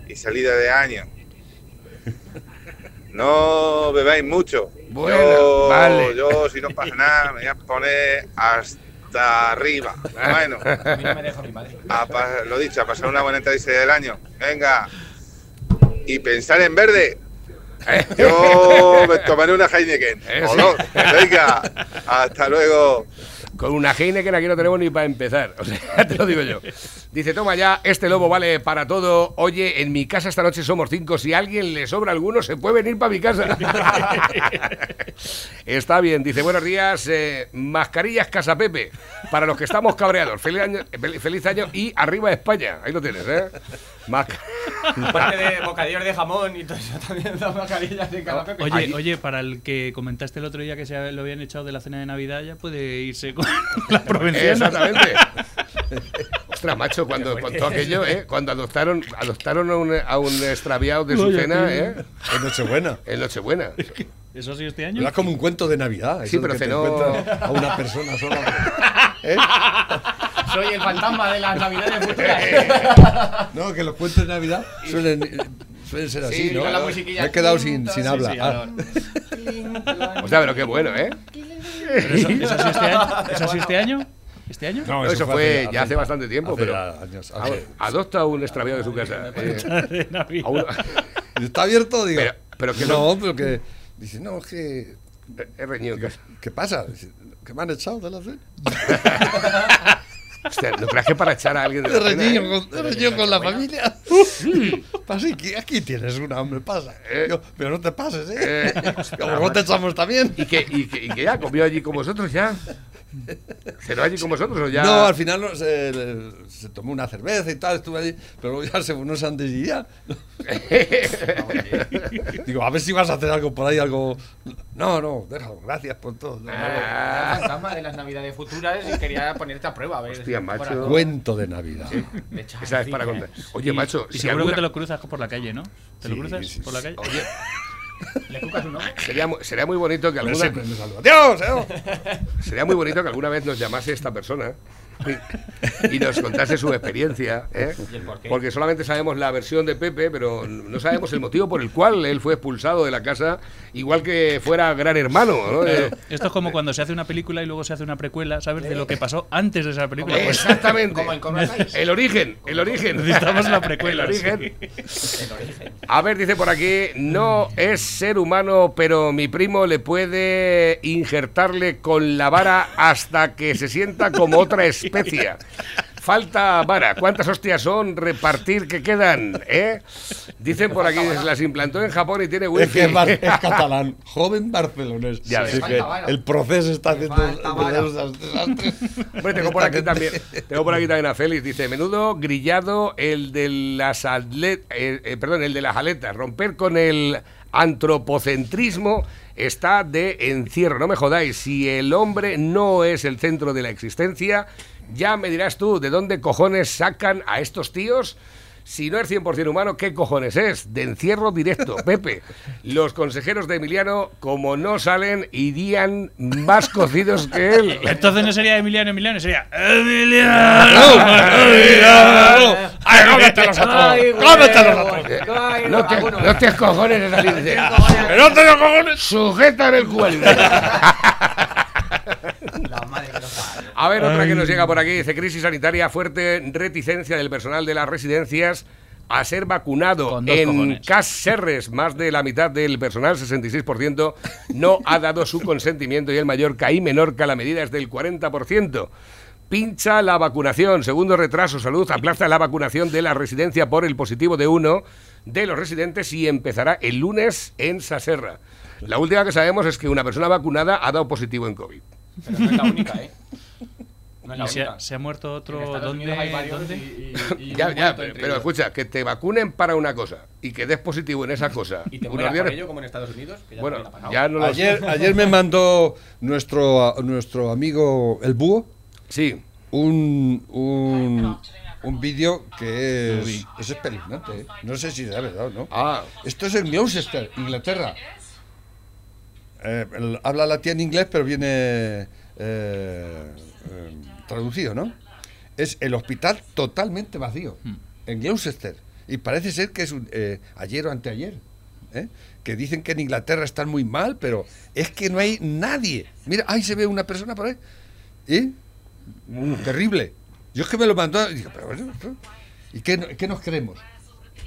y salida de año. No bebáis mucho. Bueno, yo, vale. yo, si no pasa nada, me voy a poner hasta arriba. Bueno, A mí no me deja mi madre. a lo dicho, a pasar una buena entrada y salida del año. Venga. Y pensar en verde. Yo me tomaré una Heineken. O sí. dos. Venga. Hasta luego. Con una Heineken aquí no tenemos ni para empezar. O sea, te lo digo yo. Dice, toma ya, este lobo vale para todo. Oye, en mi casa esta noche somos cinco. Si a alguien le sobra alguno, se puede venir para mi casa. Está bien. Dice, buenos días. eh, mascarillas Casa Pepe. Para los que estamos cabreados. Feliz año, fel- feliz año y arriba España. Ahí lo tienes, ¿eh? Masca- Aparte de bocadillos de jamón y todo eso, también da mascarillas en cada pepe. Oye, Allí- oye, para el que comentaste el otro día que se lo habían echado de la cena de Navidad, ya puede irse con la provinciana. Exactamente. Ostras, macho, cuando contó aquello, ¿eh? Cuando adoptaron, adoptaron a un, a un extraviado de su Oye, cena. ¿eh? Es Nochebuena. En Nochebuena. ¿Eso ha sido este año? Era como un cuento de Navidad. Sí, pero cenó- a una persona sola. ¿Eh? Soy el fantasma de las navidades futuras. No, que los cuentos de Navidad suelen, eh, suelen ser así, Sí, ¿no? Me he quedado sin, sin Sí, habla. sí, Ah. O sea, pero qué bueno, ¿eh? ¿Pero eso, ha sido este año? ¿Eso ha sido este año? ¿Este año? No, eso, fue hace- ya hace bastante tiempo, hace pero años, a- hace- adopta a un extraviado de su casa. eh, De un- ¿Está abierto? Digo. Pero- pero que no, pero que. Dice, no, es que. es reñido. ¿Qué pasa? ¿Que me han echado de la cena? Hostia, ¿no creas que para echar a alguien de De la reñido eh? con, de con la familia. Pasa, aquí, aquí tienes una, hombre, pasa. Eh. Yo, pero no te pases, Eh, ¿eh? Como no te echamos también. Y que, y, que, y que ya comió allí con vosotros ya. ¿Cenó allí con vosotros o ya? No, al final no, se, se tomó una cerveza y tal, estuve allí, pero luego ya se fue unos antes y ya. Digo, a ver si vas a hacer algo por ahí, algo. No, no, déjalo, gracias por todo. No, Era el fantasma de las navidades futuras y quería ponerte a prueba. A ver, Hostia, macho. Cuento de Navidad. de echar Esa es para contar. Oye, Y- macho, y si seguro alguna- que te lo cruzas por la calle, ¿no? ¿Te lo Sí, cruzas sí, por la sí. calle? Oye, ¿Le cucas un ojo? sería, mu- sería muy bonito que alguna siempre adiós". sería muy bonito que alguna vez nos llamase esta persona y, nos contase su experiencia, ¿eh? Porque solamente sabemos la versión de Pepe, pero no sabemos el motivo por el cual él fue expulsado de la casa, igual que fuera gran hermano. ¿no? Eh, Esto es como cuando se hace una película y luego se hace una precuela, ¿sabes? De lo que pasó antes de esa película. Pues, Exactamente. El origen, el origen. Necesitamos la precuela, El origen. sí. El origen. A ver, dice por aquí, no es ser humano, pero mi primo le puede injertarle con la vara hasta que se sienta como otra especie. Falta vara. ¿Cuántas hostias son? Repartir que quedan, ¿eh? Dicen por aquí, se las implantó en Japón y tiene wifi. Es que es, bar- es catalán, joven barcelonés. Ya. Así que el proceso está haciendo desastres. Hombre, tengo por aquí también, tengo por aquí también a Félix. Dice, menudo grillado el de las atlet- eh, eh, perdón, el de las aletas. Romper con el antropocentrismo está de encierro. No me jodáis, si el hombre no es el centro de la existencia, ya me dirás tú, ¿de dónde cojones sacan a estos tíos? Si no es 100% humano, ¿qué cojones es? De encierro directo, Pepe. Los consejeros de Emiliano, como no salen, irían más cocidos que él. Entonces no sería Emiliano Emiliano, sería Emiliano. ¡Ay, cómetelos a Ay, todos! ¡Cómetelos a güey. todos! Ay, No te, vacuno. no te cojones de salir de ¡Que no te cojones! Sujeta en el cuello. La madre que nos parió. A ver, otra que nos llega por aquí. Dice, crisis sanitaria, fuerte reticencia del personal de las residencias a ser vacunado. En cojones. Casserres, más de la mitad del personal, 66%, no ha dado su consentimiento y el Mallorca y Menorca la medida es del 40%. Pincha la vacunación. Segundo retraso, salud aplaza la vacunación de la residencia por el positivo de uno de los residentes y empezará el lunes en Saserra. La última que sabemos es que una persona vacunada ha dado positivo en COVID. Pero no es la única, ¿eh? No es la Y se, única. ha- se ha muerto En otro. Estados ¿Dónde? Hay varios ¿Dónde? y- y- y Ya, ya, pero, escucha, que te vacunen para una cosa y que des positivo en esa cosa. Y te mueras por ello, como en Estados Unidos. Que ya Bueno, también ha pasado. ya no lo Ayer, ayer me mandó nuestro, nuestro amigo el búho Sí, un, un, un vídeo que es, es espeluznante. ¿eh? No sé si es verdad o no. ah, Esto es en Gloucester, Inglaterra. Eh, el- habla la tía en inglés, pero viene eh, eh, traducido, ¿no? Es el hospital totalmente vacío, en Gloucester. Y parece ser que es un, eh, ayer o anteayer. ¿eh? Que dicen que en Inglaterra están muy mal, pero es que no hay nadie. Mira, ahí se ve una persona por ahí. ¿Eh? Mm, terrible. Yo es que me lo mandó y dije, pero ¿y qué, no- qué nos creemos?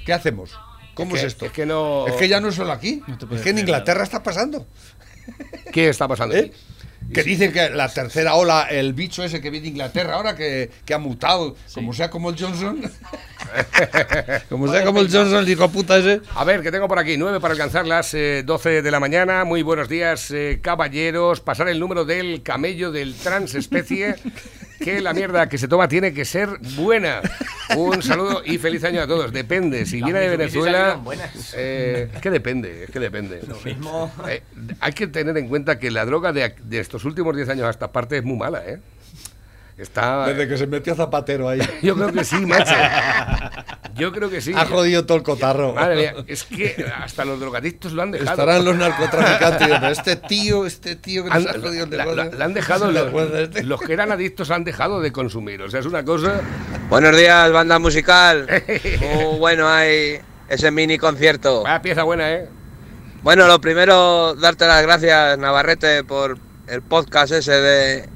¿Qué hacemos? ¿Cómo Es esto? es que no- Es que ya no es solo aquí. No es que en Inglaterra está pasando. ¿qué está pasando? ¿eh? aquí? Que dicen que la tercera ola, el bicho ese que viene de Inglaterra ahora, que, que ha mutado, como sea como el Johnson. como sea como el Johnson, el hijo puta ese. A ver, que tengo por aquí, 9 para alcanzar las eh, 12 de la mañana. Muy buenos días, eh, caballeros. Pasar el número del camello del transespecie. Que la mierda que se toma tiene que ser buena. Un saludo y feliz año a todos. Depende, si viene de Venezuela. eh, es que depende, es que depende. Lo mismo. Eh, hay que tener en cuenta que la droga de, ac- de estos últimos 10 años a esta parte es muy mala, ¿eh? Está. Desde que se metió Zapatero ahí. Yo creo que sí, macho. Yo creo que sí. Ha jodido todo el cotarro. Madre mía, es que hasta los drogadictos lo han dejado. Estarán los narcotraficantes. pero este tío, este tío que nos Han- ha jodido el la, negocio. la- la han dejado ¿Se los, este? los que eran adictos han dejado de consumir. O sea, es una cosa. Buenos días, banda musical. Muy bueno hay ese mini concierto. Vaya pieza buena, ¿eh? Bueno, lo primero, darte las gracias, Navarrete, por el podcast ese de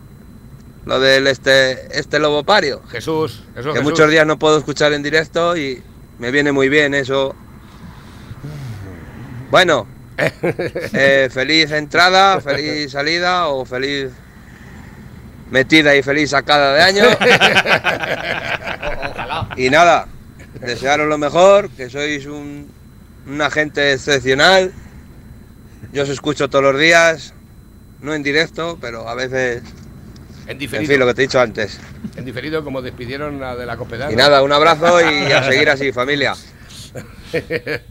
lo del este, este lobo pario. Jesús, Que Jesús. muchos días no puedo escuchar en directo y me viene muy bien eso. Bueno, eh, feliz entrada, feliz salida o feliz metida y feliz sacada de año. Ojalá. Y nada, desearos lo mejor, que sois un, un agente excepcional. Yo os escucho todos los días, no en directo, pero a veces En En diferido. fin, lo que te he dicho antes. En diferido, como despidieron a de la Cospedal. Y nada, un abrazo y a seguir así, familia.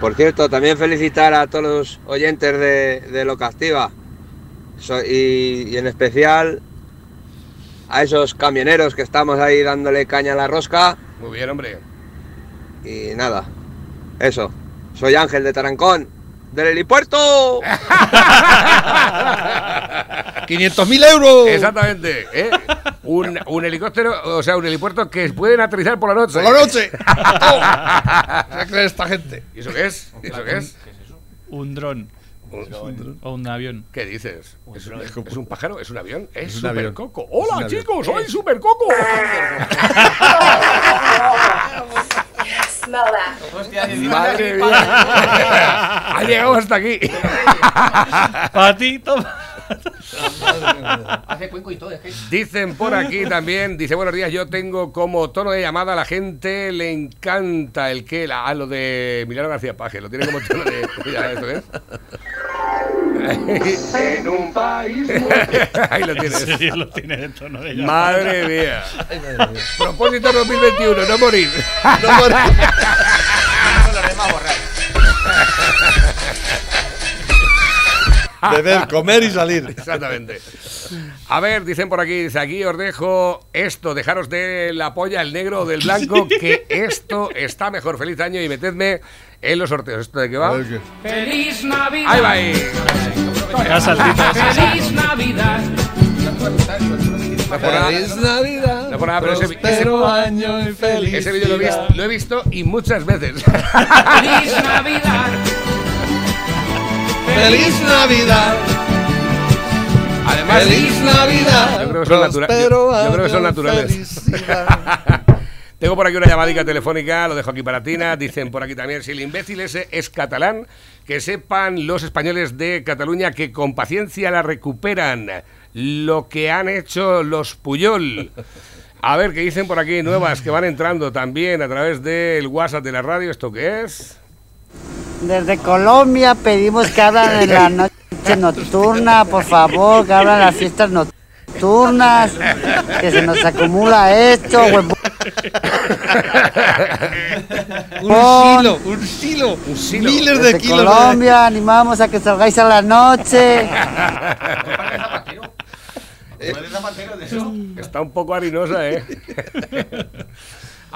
Por cierto, también felicitar a todos los oyentes de, de Locastiva So- y, y en especial a esos camioneros que estamos ahí dándole caña a la rosca. Muy bien, hombre. Y nada, eso. Soy Ángel de Tarancón, del helipuerto. 500.000 euros. Exactamente. ¿eh? Un, un helicóptero, o sea, un helipuerto que pueden aterrizar por la noche. Por la noche. ¿Qué cree esta gente? ¿Y eso qué es? ¿Y eso qué es? Un dron. Un- O un avión. ¿Qué dices? ¿Es, un- es un pájaro? ¿Es un avión? Es, Es un avión. Supercoco. Es ¡Hola, un avión. chicos! ¡Soy Supercoco! ¡Madre mía! ha llegado hasta aquí. Patito. Hace cuenco y todo. Dicen por aquí también, dice, buenos días, yo tengo como tono de llamada a la gente, le encanta el que, la, a lo de Emiliano García Paje, lo tiene como tono de... Mira. En un país Ahí lo tienes. En serio, lo tiene de tono de llamada. Madre mía. Propósito 2021, no morir. No morir. Beber, comer y salir. Exactamente. A ver, dicen por aquí, dice aquí os dejo esto, dejaros de la polla, el negro o del blanco, que esto está mejor. Feliz año y metedme en los sorteos. ¿Esto de qué va? Feliz Navidad. Ahí va ahí. Feliz Navidad. No por nada. Feliz Navidad. No por nada, pero ese, ese, año y feliz. ese vídeo lo, lo he visto y muchas veces. Feliz Navidad. Feliz Navidad. Además, Feliz Navidad. Yo creo que son, natura- yo- creo que son naturales. Tengo por aquí una llamadica telefónica, lo dejo aquí para Tina. Dicen por aquí también, si el imbécil ese es catalán, que sepan los españoles de Cataluña que con paciencia la recuperan. Lo que han hecho los Puyol. A ver, ¿qué dicen por aquí? Nuevas que van entrando también a través del WhatsApp de la radio. ¿Esto qué es? Desde Colombia pedimos que abran en la noche nocturna, por favor, que abran las fiestas nocturnas, que se nos acumula esto. Un silo, un silo. Un silo. Miles de kilos. de- Colombia animamos a que salgáis a la noche. Está un poco harinosa, ¿eh?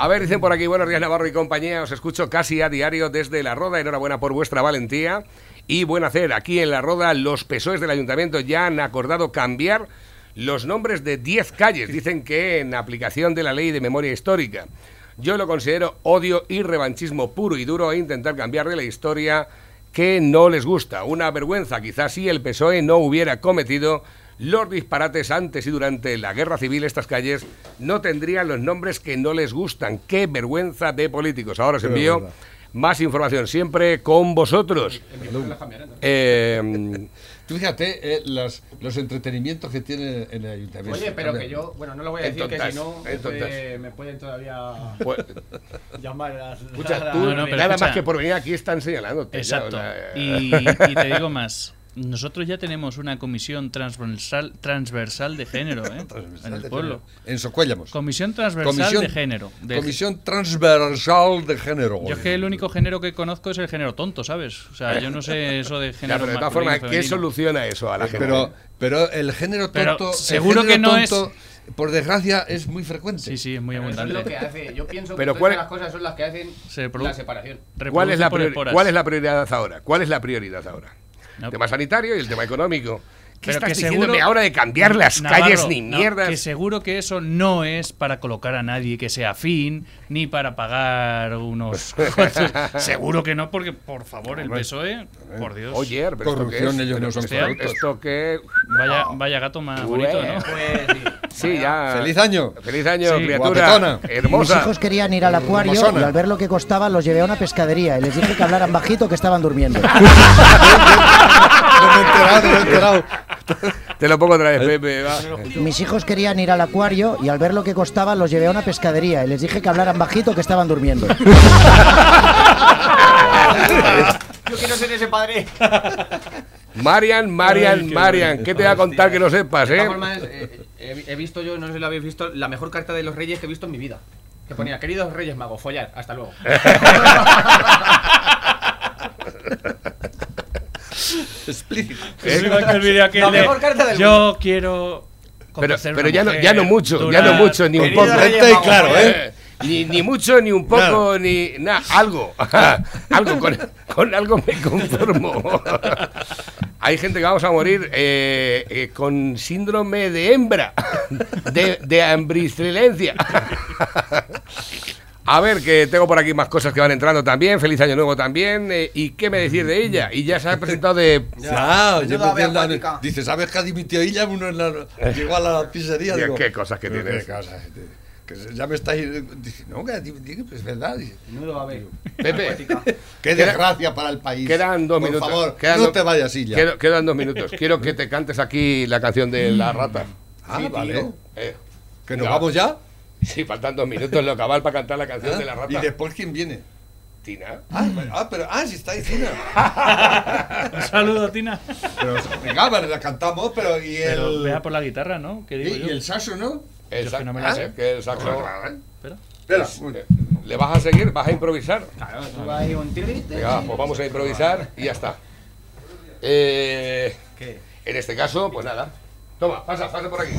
A ver, dicen por aquí, buenos días Navarro y compañía, os escucho casi a diario desde La Roda, enhorabuena por vuestra valentía y buen hacer. Aquí en La Roda los PSOEs del ayuntamiento ya han acordado cambiar los nombres de 10 calles, dicen que en aplicación de la ley de memoria histórica. Yo lo considero odio y revanchismo puro y duro e intentar cambiarle la historia que no les gusta. Una vergüenza, quizás si el PSOE no hubiera cometido los disparates antes y durante la guerra civil, estas calles no tendrían los nombres que no les gustan. ¡Qué vergüenza de políticos! Ahora os envío más información, siempre con vosotros. Eh, Tú fíjate eh, las- los entretenimientos que tiene en el ayuntamiento. Oye, pero que yo, bueno, no lo voy a decir, que si no, eh, me pueden todavía Pues- llamar a las. escucha, tú, No, no, pero nada escucha. más que por venir aquí están señalando. Exacto. Y, y te digo más. Nosotros ya tenemos una comisión transversal, transversal de género ¿eh? en el pueblo. En Socuéllamos. Comisión transversal Comisión- de género. de- Comisión transversal de género. Yo es que el único género que conozco es el género tonto, ¿sabes? O sea, yo no sé eso de Ya, género. pero de todas formas, ¿qué soluciona eso a la gente? pero, pero el género Pero tonto, seguro que no es- tonto, por desgracia, es muy frecuente. Sí, sí, es muy eso es abundante. lo que hace. Yo pienso Pero que ¿cuál- todas las cosas son las que hacen Se produ- la separación. ¿Cuál es, la priori-. ¿Cuál es la prioridad ahora? ¿Cuál es la prioridad ahora? No. Tema sanitario y el tema económico. ¿Qué Pero estás que diciéndome seguro- ahora de cambiar las Navarro, calles ni no, mierdas? que seguro que eso no es para colocar a nadie que sea afín, ni para pagar unos seguro que no, porque por favor, el PSOE, por Dios. Oye, pero ¿esto qué Corrupción, es? ellos Pero no son esto- corruptos. Esto que... Vaya, vaya gato más bonito, ¿no? Pues sí. Ya... ¡Feliz año! Feliz año, Sí, criatura. guapetona. Mis Hermosa. hijos querían ir al acuario Hermosona. y al ver lo que costaba los llevé a una pescadería y les dije que hablaran bajito que estaban durmiendo. No me he enterado, no me he enterado. Te lo pongo otra vez, Pepe. va. Mis hijos querían ir al acuario y al ver lo que costaba los llevé a una pescadería y les dije que hablaran bajito que estaban durmiendo. Yo quiero ser ese padre. Marian, Marian, Ay, qué Marian. ¿Qué te va a contar que no sepas, De eh? todas formas, eh, he, he visto yo, no sé si lo habéis visto, la mejor carta de los reyes que he visto en mi vida. Que ponía, queridos reyes magos, follar, hasta luego. Explícito. Es igual que el vídeo aquel La de, mejor carta del Yo mundo. quiero. Pero, ya no, mujer, ya no mucho, ya no mucho, ni un poco. Claro, follar. ¿eh? Ni, ni mucho, ni un poco, Claro. ni nada, algo. algo con, con algo me conformo. Hay gente que vamos a morir eh, eh, con síndrome de hembra, de, de. A ver, que tengo por aquí más cosas que van entrando también. Feliz año nuevo también. eh, ¿Y qué me decir de ella? Y ya se ha presentado de. Ya, Menuda pues, la- acuática. dice, ¿sabes que ha dimitido ella? Uno en la, llegó a la pizzería. Digo, qué cosas que tienes. qué cosas, que se- ya me estáis. Dice, no, que pues es verdad. Dice, Menudo ave. Pepe, qué desgracia para el país. quedan dos Por minutos. favor, Quedan no do- te vayas así ya. quedo- quedan dos minutos. Quiero que te cantes aquí la canción de la rata. Ah, Sí, vale. Eh, ¿Que nos Ya. vamos ya? Sí, faltan dos minutos lo cabal para cantar la canción ¿Ah? de la rata. ¿Y después quién viene? Tina. Ah, pero- ah, pero ah, si está Tina. Un saludo, Tina. Pero venga, vale, la cantamos, pero y el. Pero vea por la guitarra, ¿no? ¿Qué digo y, yo? y el saxo, ¿no? El Yo es que sax- no me la ah, sé. que el saxo. Espera. Espera. Eh, ¿Le vas a seguir? ¿Vas a improvisar? Claro, tú vas ahí un tirito. Venga, pues vamos a improvisar y ya está. Eh, ¿Qué? en este caso, pues nada. Toma, pasa, pasa por aquí.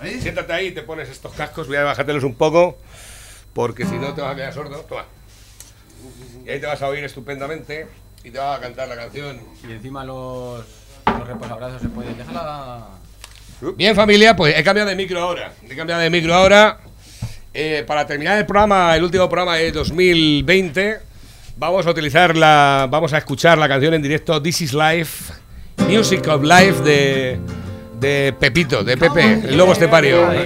¿Ahí? Siéntate ahí, te pones estos cascos, voy a bajártelos un poco, porque si no te vas a quedar sordo. Toma. Y ahí te vas a oír estupendamente y te vas a cantar la canción. Y encima los, los reposabrazos se pueden. Déjala. Bien, familia, pues he cambiado de micro ahora. He cambiado de micro ahora. Eh, para terminar el programa, el último programa de 2020, vamos a utilizar la. Vamos a escuchar la canción en directo This is Life, Music of Life de. De Pepito, de Pepe, el lobo estepario.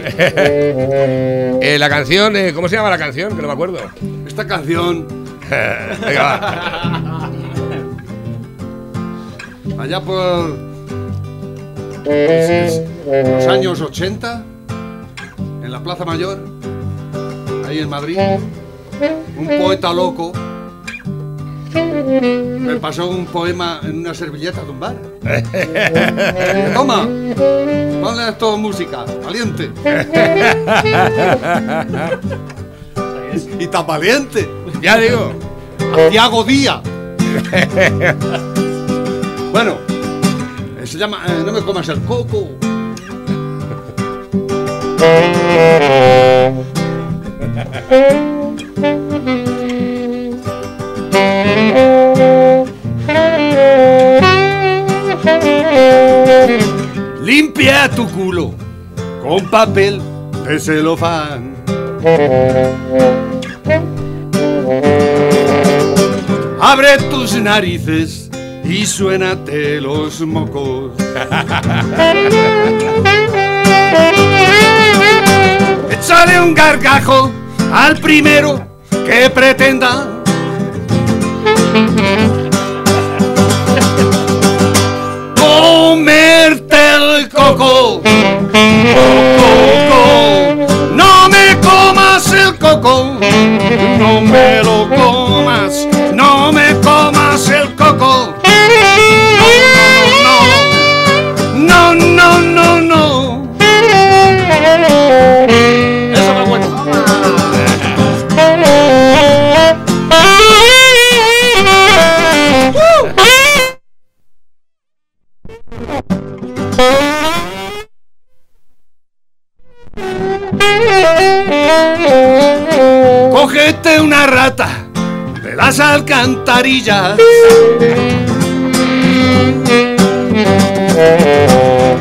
Eh, la canción, eh, ¿cómo se llama la canción? Que no me acuerdo. Esta canción, Venga, va. allá por los años 80, en la Plaza Mayor, ahí en Madrid, un poeta loco me pasó un poema en una servilleta de un bar. Toma, ponle esto música, valiente. y tan valiente. Ya digo. Tiago Díaz. bueno, se llama eh, No me comas el coco. tu culo con papel de celofán. Abre tus narices y suénate los mocos. Échale un gargajo al primero que pretenda.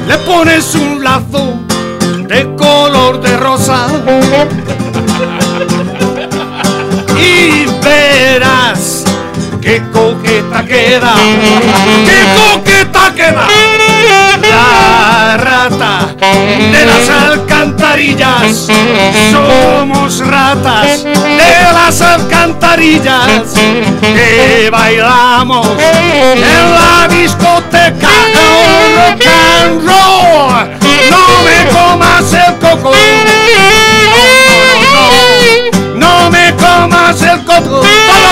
Le pones un lazo de color de rosa. Y verás qué coqueta queda. ¡Qué coqueta queda! La rata de las Somos ratas de las alcantarillas que bailamos en la discoteca con rock and roll. No me comas el coco. No, no, no, no me comas el coco. No,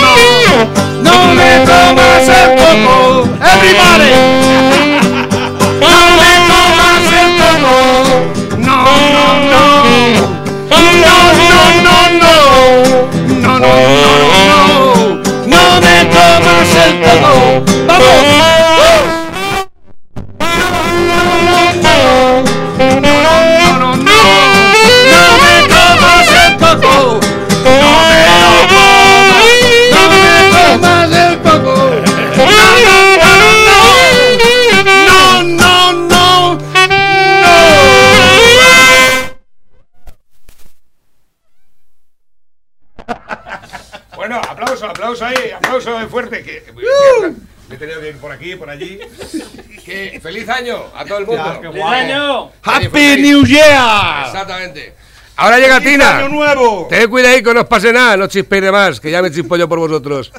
no, no, no me comas el coco. Fuerte. Que, me he tenido que ir por aquí, por allí. Que feliz año a todo el mundo. ¡Feliz año! ¡Happy. New Year! Exactamente. Ahora llega ¡Feliz Tina. año nuevo! Ten cuidado que no os pase nada, no chispéis de más, que ya me chispo yo por vosotros.